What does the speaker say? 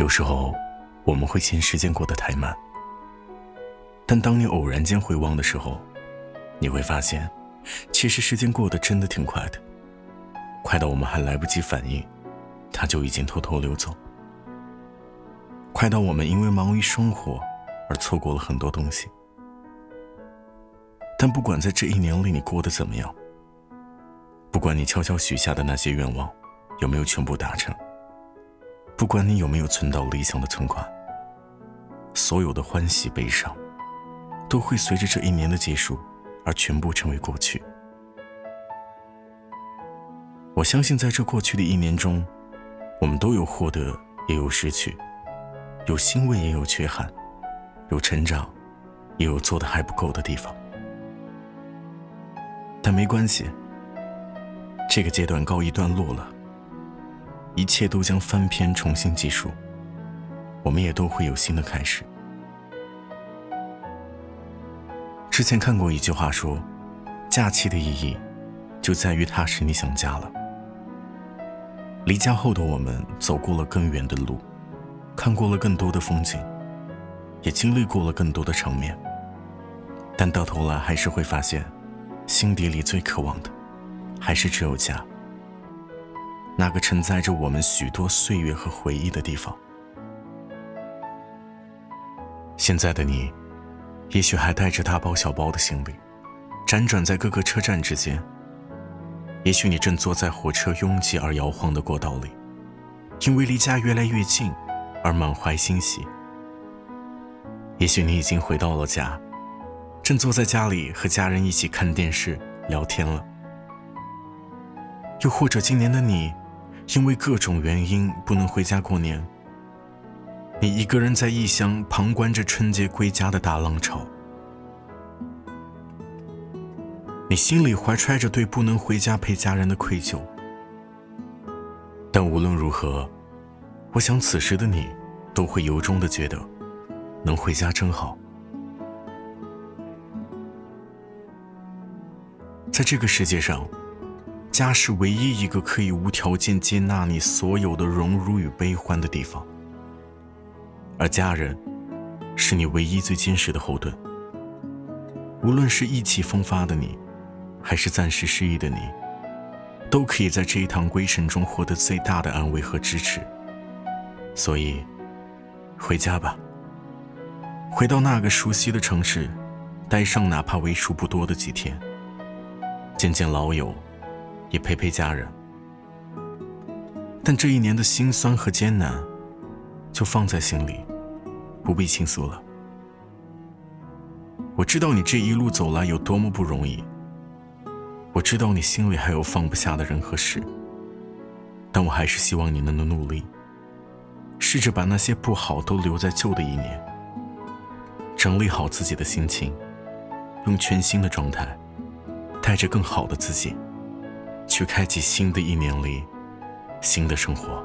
有时候，我们会嫌时间过得太慢，但当你偶然间回望的时候，你会发现，其实时间过得真的挺快的，快到我们还来不及反应，它就已经偷偷溜走；快到我们因为忙于生活而错过了很多东西。但不管在这一年里你过得怎么样，不管你悄悄许下的那些愿望有没有全部达成。不管你有没有存到理想的存款，所有的欢喜悲伤，都会随着这一年的结束而全部成为过去。我相信，在这过去的一年中，我们都有获得，也有失去，有欣慰，也有缺憾，有成长，也有做的还不够的地方。但没关系，这个阶段告一段落了。一切都将翻篇，重新计数。我们也都会有新的开始。之前看过一句话说：“假期的意义，就在于它使你想家了。”离家后的我们，走过了更远的路，看过了更多的风景，也经历过了更多的场面。但到头来，还是会发现，心底里最渴望的，还是只有家。那个承载着我们许多岁月和回忆的地方。现在的你，也许还带着大包小包的行李，辗转在各个车站之间。也许你正坐在火车拥挤而摇晃的过道里，因为离家越来越近而满怀欣喜。也许你已经回到了家，正坐在家里和家人一起看电视聊天了。又或者今年的你。因为各种原因不能回家过年，你一个人在异乡旁观着春节归家的大浪潮，你心里怀揣着对不能回家陪家人的愧疚。但无论如何，我想此时的你都会由衷的觉得，能回家真好。在这个世界上。家是唯一一个可以无条件接纳你所有的荣辱与悲欢的地方，而家人是你唯一最坚实的后盾。无论是意气风发的你，还是暂时失意的你，都可以在这一趟归程中获得最大的安慰和支持。所以，回家吧，回到那个熟悉的城市，待上哪怕为数不多的几天，见见老友。也陪陪家人，但这一年的辛酸和艰难，就放在心里，不必倾诉了。我知道你这一路走来有多么不容易，我知道你心里还有放不下的人和事，但我还是希望你能努力，试着把那些不好都留在旧的一年，整理好自己的心情，用全新的状态，带着更好的自己。去开启新的一年里，新的生活。